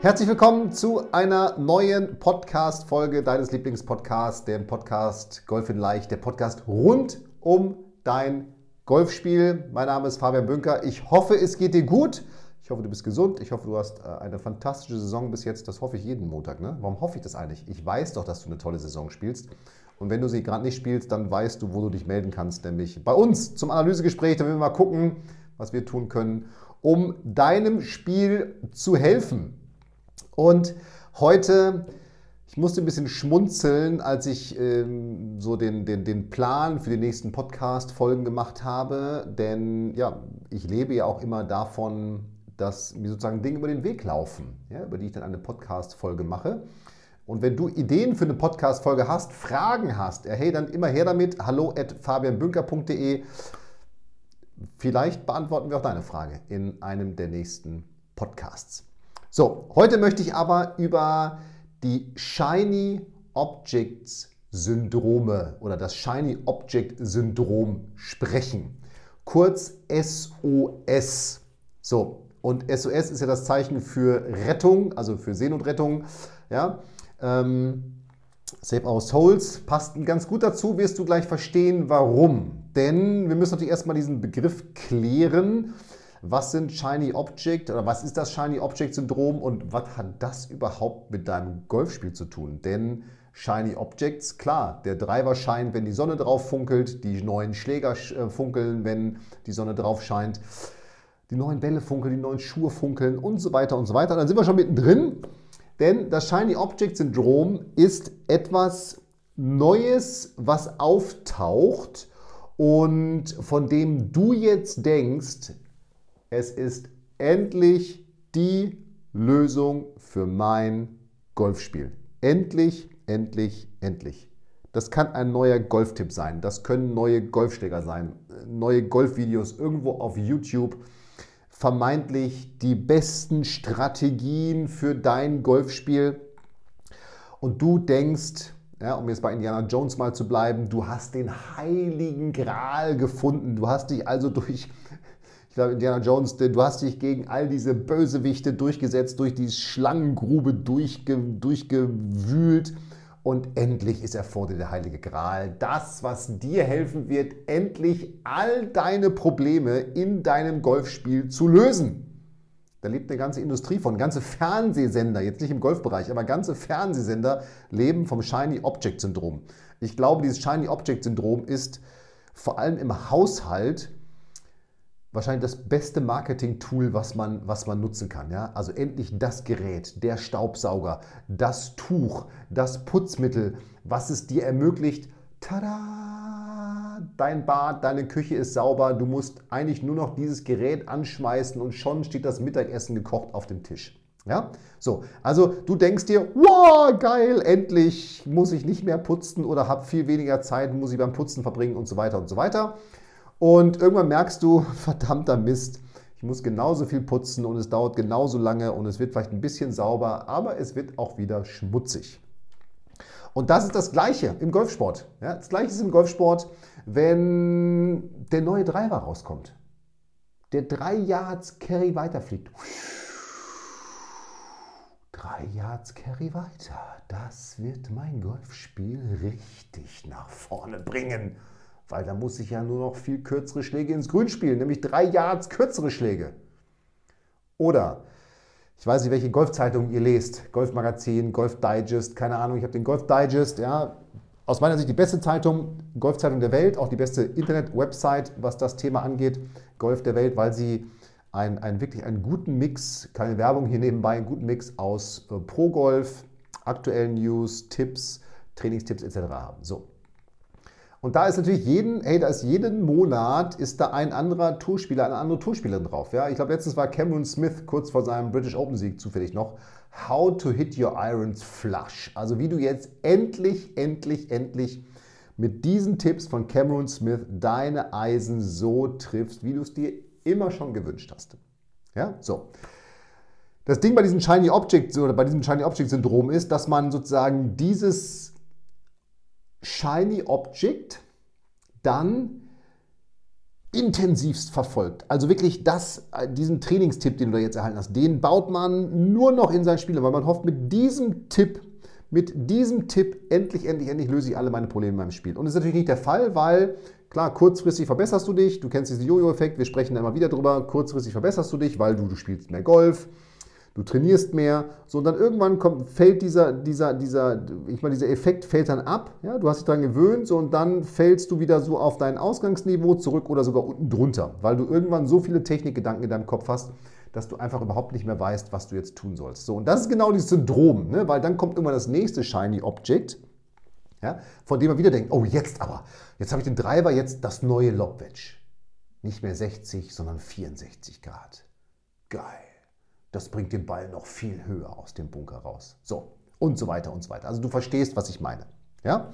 Herzlich willkommen zu einer neuen Podcast-Folge deines Lieblingspodcasts, dem Podcast Golf in Leicht, der Podcast rund um dein Golfspiel. Mein Name ist Fabian Bünker. Ich hoffe, es geht dir gut. Ich hoffe, du bist gesund. Ich hoffe, du hast äh, eine fantastische Saison bis jetzt. Das hoffe ich jeden Montag. Ne? Warum hoffe ich das eigentlich? Ich weiß doch, dass du eine tolle Saison spielst. Und wenn du sie gerade nicht spielst, dann weißt du, wo du dich melden kannst, nämlich bei uns zum Analysegespräch. Da werden wir mal gucken, was wir tun können, um deinem Spiel zu helfen. Und heute, ich musste ein bisschen schmunzeln, als ich ähm, so den, den, den Plan für die nächsten Podcast-Folgen gemacht habe. Denn ja, ich lebe ja auch immer davon, dass mir sozusagen Dinge über den Weg laufen, ja, über die ich dann eine Podcast-Folge mache. Und wenn du Ideen für eine Podcast-Folge hast, Fragen hast, hey, dann immer her damit. Hallo at fabianbünker.de. Vielleicht beantworten wir auch deine Frage in einem der nächsten Podcasts. So, heute möchte ich aber über die Shiny Objects Syndrome oder das Shiny Object Syndrom sprechen. Kurz SOS. So, und SOS ist ja das Zeichen für Rettung, also für Seenotrettung. Ja, ähm, Save Our Souls passt ganz gut dazu, wirst du gleich verstehen, warum. Denn wir müssen natürlich erstmal diesen Begriff klären was sind Shiny Object oder was ist das Shiny Object Syndrom und was hat das überhaupt mit deinem Golfspiel zu tun? Denn Shiny Objects, klar, der Driver scheint, wenn die Sonne drauf funkelt, die neuen Schläger äh, funkeln, wenn die Sonne drauf scheint, die neuen Bälle funkeln, die neuen Schuhe funkeln und so weiter und so weiter. Dann sind wir schon mittendrin, denn das Shiny Object Syndrom ist etwas Neues, was auftaucht und von dem du jetzt denkst, es ist endlich die Lösung für mein Golfspiel. Endlich, endlich, endlich. Das kann ein neuer Golftipp sein, das können neue Golfschläger sein, neue Golfvideos irgendwo auf YouTube. Vermeintlich die besten Strategien für dein Golfspiel. Und du denkst, ja, um jetzt bei Indiana Jones mal zu bleiben, du hast den heiligen Gral gefunden. Du hast dich also durch glaube, Indiana Jones, du hast dich gegen all diese Bösewichte durchgesetzt, durch die Schlangengrube durchge, durchgewühlt und endlich ist er vor dir der heilige Gral. Das, was dir helfen wird, endlich all deine Probleme in deinem Golfspiel zu lösen. Da lebt eine ganze Industrie von, ganze Fernsehsender, jetzt nicht im Golfbereich, aber ganze Fernsehsender leben vom Shiny Object Syndrom. Ich glaube, dieses Shiny Object Syndrom ist vor allem im Haushalt wahrscheinlich das beste Marketing-Tool, was man, was man nutzen kann. Ja? Also endlich das Gerät, der Staubsauger, das Tuch, das Putzmittel, was es dir ermöglicht, tada, dein Bad, deine Küche ist sauber, du musst eigentlich nur noch dieses Gerät anschmeißen und schon steht das Mittagessen gekocht auf dem Tisch. Ja? So, also du denkst dir, wow, geil, endlich muss ich nicht mehr putzen oder habe viel weniger Zeit, muss ich beim Putzen verbringen und so weiter und so weiter. Und irgendwann merkst du, verdammter Mist, ich muss genauso viel putzen und es dauert genauso lange und es wird vielleicht ein bisschen sauber, aber es wird auch wieder schmutzig. Und das ist das Gleiche im Golfsport. Ja, das Gleiche ist im Golfsport, wenn der neue Driver rauskommt. Der drei Yards Carry weiterfliegt. Drei Yards Carry weiter. Das wird mein Golfspiel richtig nach vorne bringen. Weil da muss ich ja nur noch viel kürzere Schläge ins Grün spielen, nämlich drei Yards kürzere Schläge. Oder, ich weiß nicht, welche Golfzeitung ihr lest, Golfmagazin, Golf Digest, keine Ahnung, ich habe den Golf Digest, ja, aus meiner Sicht die beste Zeitung, Golfzeitung der Welt, auch die beste Internet-Website, was das Thema angeht, Golf der Welt, weil sie einen, einen wirklich einen guten Mix, keine Werbung hier nebenbei, einen guten Mix aus äh, Pro-Golf, aktuellen News, Tipps, Trainingstipps etc. haben. So, Und da ist natürlich jeden, hey, da ist jeden Monat ist da ein anderer Tourspieler, eine andere Tourspielerin drauf. Ja? Ich glaube, letztens war Cameron Smith kurz vor seinem British Open Sieg zufällig noch. How to hit your irons flush. Also wie du jetzt endlich, endlich, endlich mit diesen Tipps von Cameron Smith deine Eisen so triffst, wie du es dir immer schon gewünscht hast. Ja, so. Das Ding bei diesem Shiny Object oder bei diesem Shiny Object Syndrom ist, dass man sozusagen dieses Shiny Object dann intensivst verfolgt. Also wirklich das, diesen Trainingstipp, den du da jetzt erhalten hast, den baut man nur noch in sein Spiel, weil man hofft, mit diesem Tipp, mit diesem Tipp endlich, endlich, endlich löse ich alle meine Probleme in meinem Spiel. Und das ist natürlich nicht der Fall, weil klar, kurzfristig verbesserst du dich, du kennst diesen Jojo-Effekt, wir sprechen da immer wieder drüber, kurzfristig verbesserst du dich, weil du, du spielst mehr Golf, du trainierst mehr, so und dann irgendwann kommt, fällt dieser, dieser, dieser, ich meine, dieser Effekt fällt dann ab, ja, du hast dich daran gewöhnt, so und dann fällst du wieder so auf dein Ausgangsniveau zurück oder sogar unten drunter, weil du irgendwann so viele Technikgedanken in deinem Kopf hast, dass du einfach überhaupt nicht mehr weißt, was du jetzt tun sollst. So, und das ist genau dieses Syndrom, ne? weil dann kommt irgendwann das nächste Shiny Object, ja, von dem man wieder denkt, oh jetzt aber, jetzt habe ich den Driver, jetzt das neue Lobwedge. Nicht mehr 60, sondern 64 Grad. Geil das bringt den Ball noch viel höher aus dem Bunker raus. So, und so weiter und so weiter. Also du verstehst, was ich meine. Ja?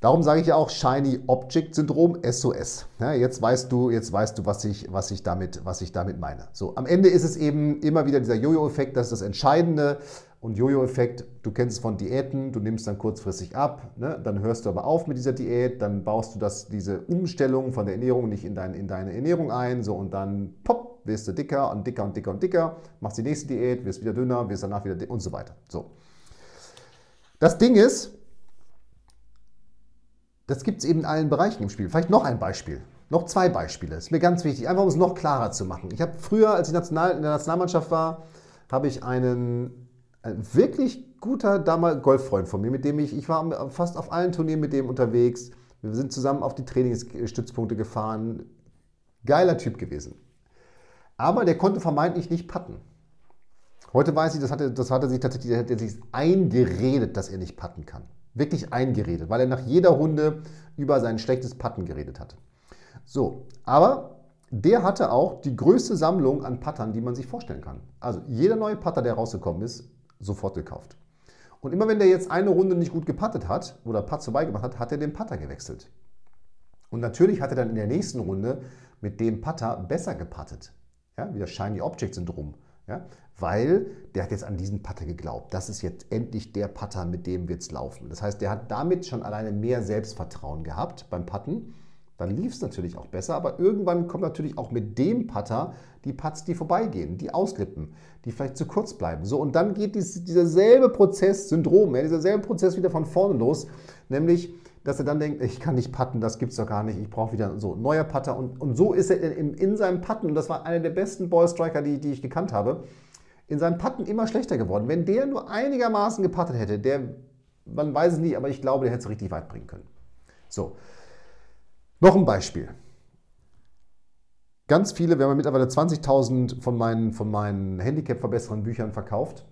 Darum sage ich ja auch Shiny Object Syndrom SOS. Ja, jetzt weißt du, jetzt weißt du, was ich, was ich damit, was ich damit meine. So, am Ende ist es eben immer wieder dieser Jojo-Effekt, das ist das Entscheidende. Und Jojo-Effekt, du kennst es von Diäten, du nimmst dann kurzfristig ab, ne? dann hörst du aber auf mit dieser Diät, dann baust du das, diese Umstellung von der Ernährung nicht in, dein, in deine Ernährung ein, so und dann pop, wirst du dicker und dicker und dicker und dicker, machst die nächste Diät, wirst wieder dünner, wirst danach wieder dicker und so weiter. So. Das Ding ist, das gibt es eben in allen Bereichen im Spiel. Vielleicht noch ein Beispiel. Noch zwei Beispiele. Ist mir ganz wichtig, einfach um es noch klarer zu machen. Ich habe früher, als ich national, in der Nationalmannschaft war, habe ich einen, einen wirklich guter damals Golffreund von mir, mit dem ich, ich war fast auf allen Turnieren mit dem unterwegs. Wir sind zusammen auf die Trainingsstützpunkte gefahren. Geiler Typ gewesen. Aber der konnte vermeintlich nicht patten. Heute weiß ich, das hatte, das hatte sich tatsächlich, hat er sich eingeredet, dass er nicht patten kann. Wirklich eingeredet, weil er nach jeder Runde über sein schlechtes Patten geredet hat. So, aber der hatte auch die größte Sammlung an Pattern, die man sich vorstellen kann. Also jeder neue Patter, der rausgekommen ist, sofort gekauft. Und immer wenn der jetzt eine Runde nicht gut gepattet hat oder Patz vorbeigemacht hat, hat er den Patter gewechselt. Und natürlich hat er dann in der nächsten Runde mit dem Patter besser gepattet. Ja, wie das Shiny Object Syndrom. Ja, weil der hat jetzt an diesen Putter geglaubt. Das ist jetzt endlich der Putter, mit dem wird es laufen. Das heißt, der hat damit schon alleine mehr Selbstvertrauen gehabt beim Putten. Dann lief es natürlich auch besser, aber irgendwann kommt natürlich auch mit dem Putter die Putts, die vorbeigehen, die auslippen, die vielleicht zu kurz bleiben. So, und dann geht dies, dieser selbe Prozess, Syndrom, ja, dieser selbe Prozess wieder von vorne los, nämlich dass er dann denkt, ich kann nicht patten, das gibt's doch gar nicht, ich brauche wieder so neuer Putter. Und, und so ist er in, in seinem Patten, und das war einer der besten Ballstriker, die, die ich gekannt habe, in seinem Patten immer schlechter geworden. Wenn der nur einigermaßen gepattet hätte, der, man weiß es nicht, aber ich glaube, der hätte es richtig weit bringen können. So, noch ein Beispiel. Ganz viele, wir haben mittlerweile 20.000 von meinen, von meinen Handicap-verbessernden Büchern verkauft.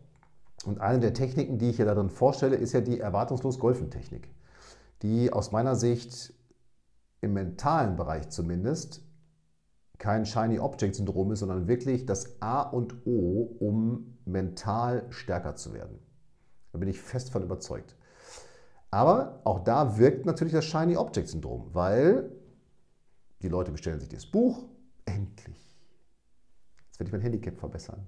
Und eine der Techniken, die ich hier darin vorstelle, ist ja die erwartungslos Golfen-Technik die aus meiner Sicht im mentalen Bereich zumindest kein Shiny Object Syndrom ist, sondern wirklich das A und O, um mental stärker zu werden. Da bin ich fest von überzeugt. Aber auch da wirkt natürlich das Shiny Object Syndrom, weil die Leute bestellen sich das Buch, endlich. Jetzt werde ich mein Handicap verbessern.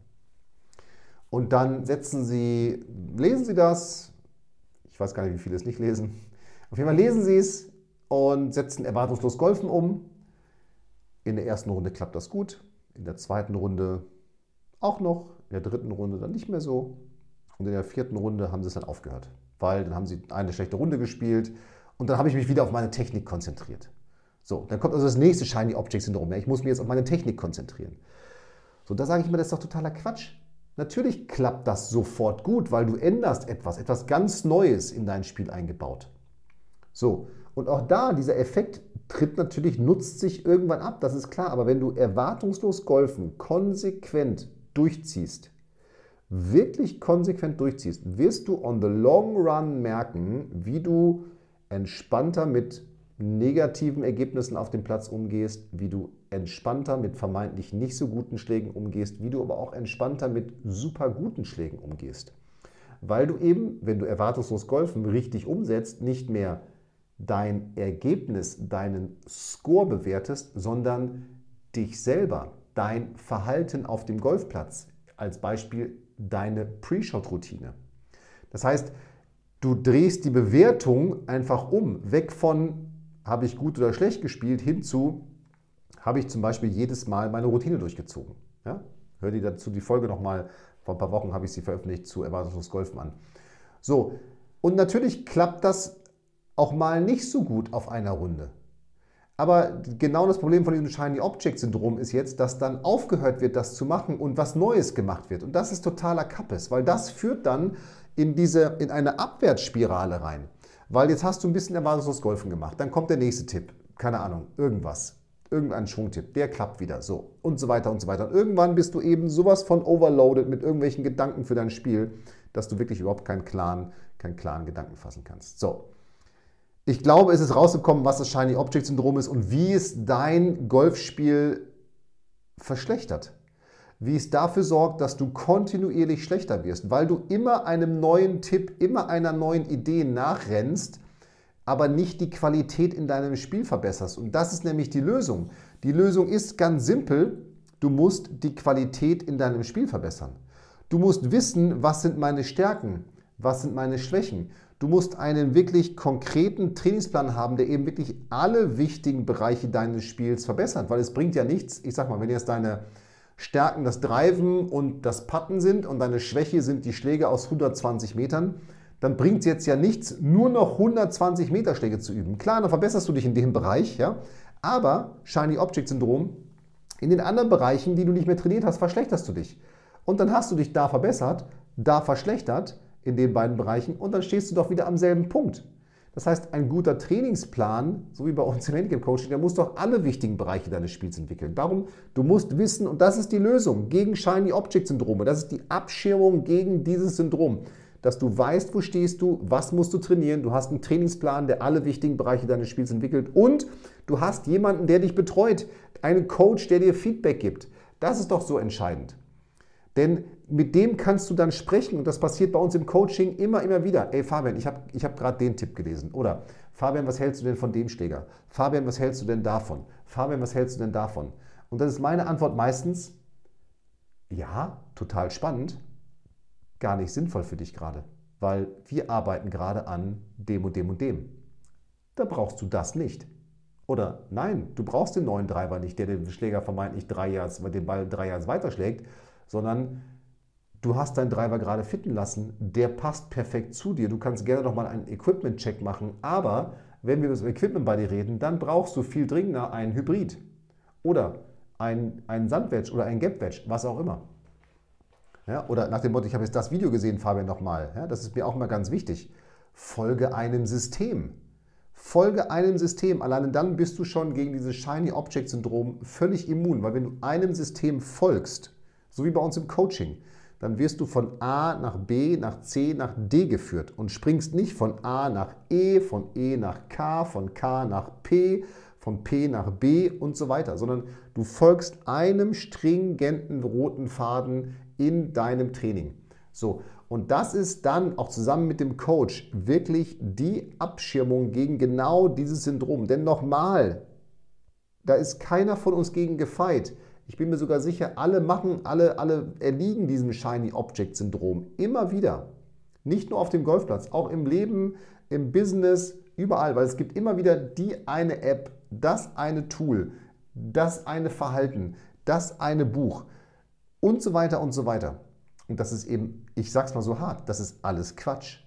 Und dann setzen sie, lesen sie das, ich weiß gar nicht, wie viele es nicht lesen, auf jeden Fall lesen Sie es und setzen erwartungslos Golfen um. In der ersten Runde klappt das gut, in der zweiten Runde auch noch, in der dritten Runde dann nicht mehr so. Und in der vierten Runde haben sie es dann aufgehört, weil dann haben sie eine schlechte Runde gespielt und dann habe ich mich wieder auf meine Technik konzentriert. So, dann kommt also das nächste Shiny Object Syndrom. Ich muss mich jetzt auf meine Technik konzentrieren. So, da sage ich mir, das ist doch totaler Quatsch. Natürlich klappt das sofort gut, weil du änderst etwas, etwas ganz Neues in dein Spiel eingebaut. So, und auch da, dieser Effekt tritt natürlich, nutzt sich irgendwann ab, das ist klar. Aber wenn du erwartungslos Golfen konsequent durchziehst, wirklich konsequent durchziehst, wirst du on the long run merken, wie du entspannter mit negativen Ergebnissen auf dem Platz umgehst, wie du entspannter mit vermeintlich nicht so guten Schlägen umgehst, wie du aber auch entspannter mit super guten Schlägen umgehst. Weil du eben, wenn du erwartungslos Golfen richtig umsetzt, nicht mehr dein Ergebnis, deinen Score bewertest, sondern dich selber, dein Verhalten auf dem Golfplatz. Als Beispiel deine Pre-Shot-Routine. Das heißt, du drehst die Bewertung einfach um, weg von habe ich gut oder schlecht gespielt, hin zu habe ich zum Beispiel jedes Mal meine Routine durchgezogen. Ja? Hör dir dazu die Folge nochmal, vor ein paar Wochen habe ich sie veröffentlicht, zu Erwartungslos Golfen an. So, und natürlich klappt das auch mal nicht so gut auf einer Runde. Aber genau das Problem von diesem Shiny Object Syndrom ist jetzt, dass dann aufgehört wird, das zu machen und was Neues gemacht wird. Und das ist totaler Kappes, weil das führt dann in, diese, in eine Abwärtsspirale rein. Weil jetzt hast du ein bisschen erwartungslos Golfen gemacht. Dann kommt der nächste Tipp. Keine Ahnung, irgendwas. Irgendein Schwungtipp. Der klappt wieder. So. Und so weiter und so weiter. Und irgendwann bist du eben sowas von overloaded mit irgendwelchen Gedanken für dein Spiel, dass du wirklich überhaupt keinen klaren, keinen klaren Gedanken fassen kannst. So. Ich glaube, es ist rausgekommen, was das Shiny Object Syndrom ist und wie es dein Golfspiel verschlechtert. Wie es dafür sorgt, dass du kontinuierlich schlechter wirst, weil du immer einem neuen Tipp, immer einer neuen Idee nachrennst, aber nicht die Qualität in deinem Spiel verbesserst. Und das ist nämlich die Lösung. Die Lösung ist ganz simpel, du musst die Qualität in deinem Spiel verbessern. Du musst wissen, was sind meine Stärken, was sind meine Schwächen. Du musst einen wirklich konkreten Trainingsplan haben, der eben wirklich alle wichtigen Bereiche deines Spiels verbessert. Weil es bringt ja nichts, ich sag mal, wenn jetzt deine Stärken das Driven und das Putten sind und deine Schwäche sind die Schläge aus 120 Metern, dann bringt es jetzt ja nichts, nur noch 120 Meter Schläge zu üben. Klar, dann verbesserst du dich in dem Bereich, ja, aber Shiny Object Syndrom, in den anderen Bereichen, die du nicht mehr trainiert hast, verschlechterst du dich. Und dann hast du dich da verbessert, da verschlechtert in den beiden Bereichen und dann stehst du doch wieder am selben Punkt. Das heißt, ein guter Trainingsplan, so wie bei uns im Handicap Coaching, der muss doch alle wichtigen Bereiche deines Spiels entwickeln. Darum, du musst wissen, und das ist die Lösung gegen Shiny Object Syndrome, das ist die Abschirmung gegen dieses Syndrom, dass du weißt, wo stehst du, was musst du trainieren, du hast einen Trainingsplan, der alle wichtigen Bereiche deines Spiels entwickelt und du hast jemanden, der dich betreut, einen Coach, der dir Feedback gibt. Das ist doch so entscheidend. Denn mit dem kannst du dann sprechen und das passiert bei uns im Coaching immer, immer wieder. Ey Fabian, ich habe ich hab gerade den Tipp gelesen. Oder Fabian, was hältst du denn von dem Schläger? Fabian, was hältst du denn davon? Fabian, was hältst du denn davon? Und dann ist meine Antwort meistens, ja, total spannend, gar nicht sinnvoll für dich gerade, weil wir arbeiten gerade an dem und dem und dem. Da brauchst du das nicht. Oder nein, du brauchst den neuen Driver nicht, der den Schläger vermeintlich drei Jahre, den Ball drei Jahre weiterschlägt, sondern du hast deinen Driver gerade fitten lassen, der passt perfekt zu dir. Du kannst gerne noch mal einen Equipment-Check machen, aber wenn wir über das Equipment bei dir reden, dann brauchst du viel dringender einen Hybrid oder einen, einen Sandwedge oder einen Gap-Wedge, was auch immer. Ja, oder nach dem Motto, ich habe jetzt das Video gesehen, Fabian, nochmal. Ja, das ist mir auch mal ganz wichtig. Folge einem System. Folge einem System. Alleine dann bist du schon gegen dieses Shiny Object Syndrom völlig immun, weil wenn du einem System folgst, so wie bei uns im Coaching. Dann wirst du von A nach B, nach C, nach D geführt und springst nicht von A nach E, von E nach K, von K nach P, von P nach B und so weiter, sondern du folgst einem stringenten roten Faden in deinem Training. So, und das ist dann auch zusammen mit dem Coach wirklich die Abschirmung gegen genau dieses Syndrom. Denn nochmal, da ist keiner von uns gegen gefeit. Ich bin mir sogar sicher, alle machen, alle, alle erliegen diesem Shiny Object Syndrom immer wieder. Nicht nur auf dem Golfplatz, auch im Leben, im Business, überall, weil es gibt immer wieder die eine App, das eine Tool, das eine Verhalten, das eine Buch und so weiter und so weiter. Und das ist eben, ich sag's mal so hart, das ist alles Quatsch.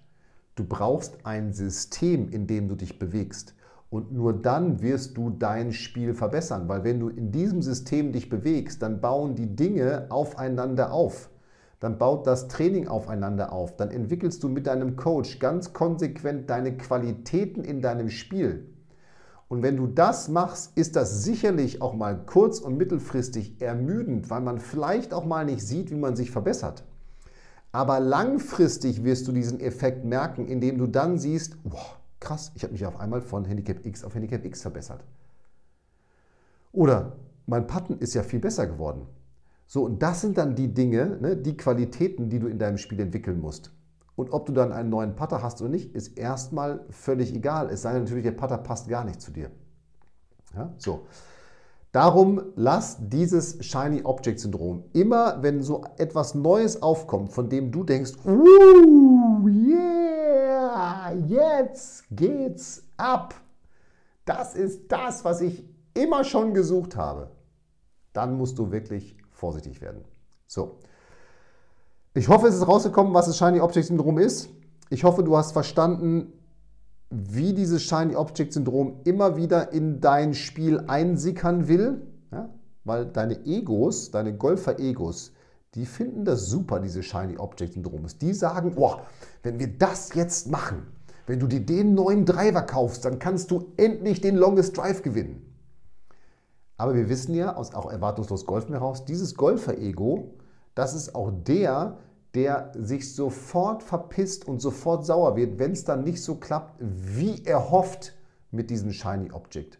Du brauchst ein System, in dem du dich bewegst. Und nur dann wirst du dein Spiel verbessern, weil wenn du in diesem System dich bewegst, dann bauen die Dinge aufeinander auf. Dann baut das Training aufeinander auf. Dann entwickelst du mit deinem Coach ganz konsequent deine Qualitäten in deinem Spiel. Und wenn du das machst, ist das sicherlich auch mal kurz- und mittelfristig ermüdend, weil man vielleicht auch mal nicht sieht, wie man sich verbessert. Aber langfristig wirst du diesen Effekt merken, indem du dann siehst, wow, krass, ich habe mich auf einmal von Handicap X auf Handicap X verbessert. Oder mein Patten ist ja viel besser geworden. So, und das sind dann die Dinge, ne, die Qualitäten, die du in deinem Spiel entwickeln musst. Und ob du dann einen neuen Putter hast oder nicht, ist erstmal völlig egal. Es sei denn natürlich, der Putter passt gar nicht zu dir. Ja, so. Darum lass dieses Shiny Object Syndrom immer, wenn so etwas Neues aufkommt, von dem du denkst, uh, yeah, jetzt geht's ab. Das ist das, was ich immer schon gesucht habe. Dann musst du wirklich vorsichtig werden. So. Ich hoffe, es ist rausgekommen, was das Shiny Object Syndrom ist. Ich hoffe, du hast verstanden, wie dieses Shiny Object Syndrom immer wieder in dein Spiel einsickern will. Ja? Weil deine Egos, deine Golfer-Egos, die finden das super, diese Shiny Object Syndroms. Die sagen, oh, wenn wir das jetzt machen, wenn du dir den neuen Driver kaufst, dann kannst du endlich den Longest Drive gewinnen. Aber wir wissen ja aus auch erwartungslos Golfen heraus, dieses Golfer-Ego, das ist auch der, der sich sofort verpisst und sofort sauer wird, wenn es dann nicht so klappt, wie er hofft mit diesem Shiny Object.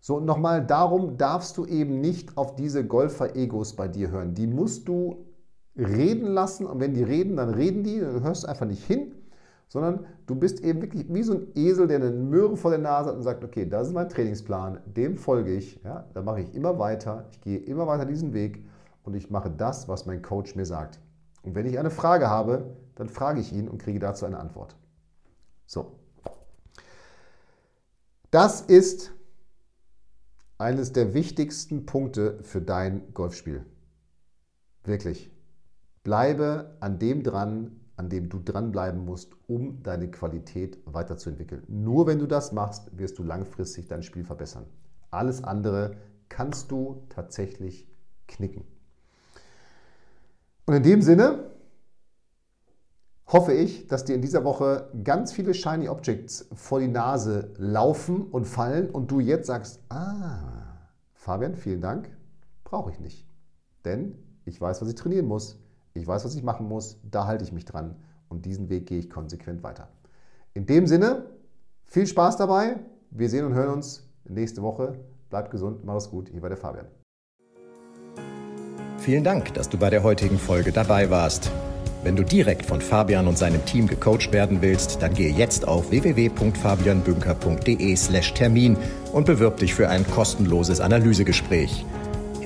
So, und nochmal, darum darfst du eben nicht auf diese Golfer-Egos bei dir hören. Die musst du reden lassen und wenn die reden, dann reden die, dann hörst du einfach nicht hin, sondern du bist eben wirklich wie so ein Esel, der eine Möhre vor der Nase hat und sagt, okay, das ist mein Trainingsplan, dem folge ich, ja, da mache ich immer weiter, ich gehe immer weiter diesen Weg und ich mache das, was mein Coach mir sagt. Und wenn ich eine Frage habe, dann frage ich ihn und kriege dazu eine Antwort. So. Das ist eines der wichtigsten Punkte für dein Golfspiel. Wirklich. Bleibe an dem dran, an dem du dranbleiben musst, um deine Qualität weiterzuentwickeln. Nur wenn du das machst, wirst du langfristig dein Spiel verbessern. Alles andere kannst du tatsächlich knicken. Und in dem Sinne hoffe ich, dass dir in dieser Woche ganz viele Shiny Objects vor die Nase laufen und fallen und du jetzt sagst, ah, Fabian, vielen Dank, brauche ich nicht. Denn ich weiß, was ich trainieren muss, ich weiß, was ich machen muss, da halte ich mich dran und diesen Weg gehe ich konsequent weiter. In dem Sinne, viel Spaß dabei, wir sehen und hören uns nächste Woche. Bleibt gesund, mach es gut, hier war der Fabian. Vielen Dank, dass du bei der heutigen Folge dabei warst. Wenn du direkt von Fabian und seinem Team gecoacht werden willst, dann gehe jetzt auf www.fabianbünker.de/termin und bewirb dich für ein kostenloses Analysegespräch.